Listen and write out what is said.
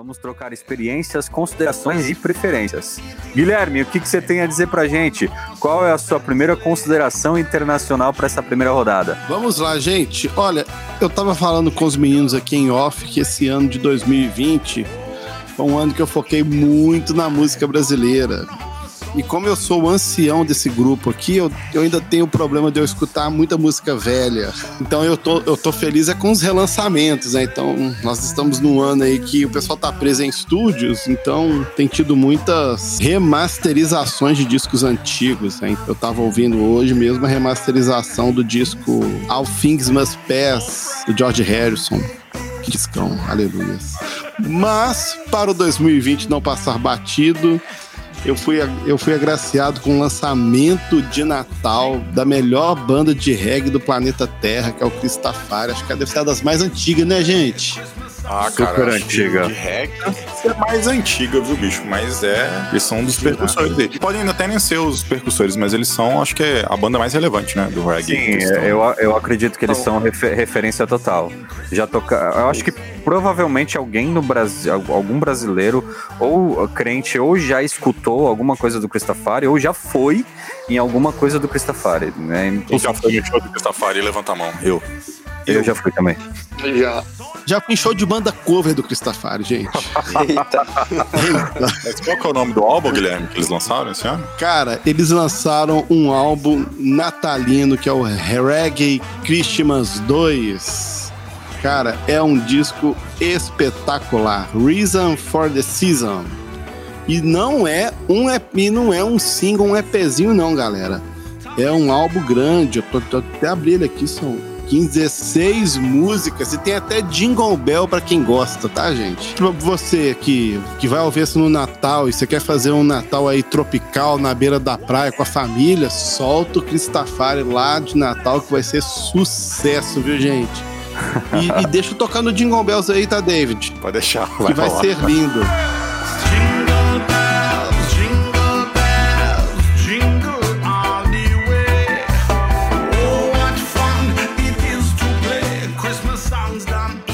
Vamos trocar experiências, considerações e preferências. Guilherme, o que, que você tem a dizer pra gente? Qual é a sua primeira consideração internacional para essa primeira rodada? Vamos lá, gente. Olha, eu tava falando com os meninos aqui em off que esse ano de 2020 foi um ano que eu foquei muito na música brasileira. E como eu sou o ancião desse grupo aqui, eu, eu ainda tenho o problema de eu escutar muita música velha. Então eu tô, eu tô feliz é com os relançamentos, né? Então nós estamos num ano aí que o pessoal tá preso em estúdios, então tem tido muitas remasterizações de discos antigos, né? Eu tava ouvindo hoje mesmo a remasterização do disco All Things Must Pass, do George Harrison. Que discão, aleluia. Mas, para o 2020 não passar batido, eu fui, eu fui agraciado com o lançamento de Natal da melhor banda de reggae do planeta Terra, que é o Cristafari. Acho que deve ser uma das mais antigas, né, gente? Ah, cara, Super antiga. De reggae é mais antiga, viu, bicho? Mas é. Eles são um dos percussores dele. Podem até nem ser os percussores, mas eles são, acho que é a banda mais relevante, né? Do reggae. Sim, estão- eu, eu acredito que eles são refe- referência total. Já toca, eu acho que provavelmente alguém no Brasil, algum brasileiro ou crente ou já escutou alguma coisa do Cristafari ou já foi em alguma coisa do Cristafari, né? Quem já foi no show do Cristafari? Levanta a mão. Eu. Eu já fui também. Já. Já fui em show de banda cover do Cristafari, gente. Eita. Mas qual que é o nome do álbum, Guilherme, que eles lançaram esse ano? Cara, eles lançaram um álbum natalino que é o Reggae Christmas 2. Cara, é um disco espetacular. Reason for the Season. E não é um EP, não é um single, um EPzinho não, galera. É um álbum grande. Eu tô, tô até abrindo aqui, são 15, 16 músicas e tem até Jingle Bell pra quem gosta, tá, gente? Pra você que, que vai ouvir isso no Natal e você quer fazer um Natal aí tropical na beira da praia com a família, solta o Cristafari lá de Natal que vai ser sucesso, viu, gente? E, e deixa eu tocar no Jingle Bells aí, tá, David? Pode deixar. Que vai rolar. ser lindo. done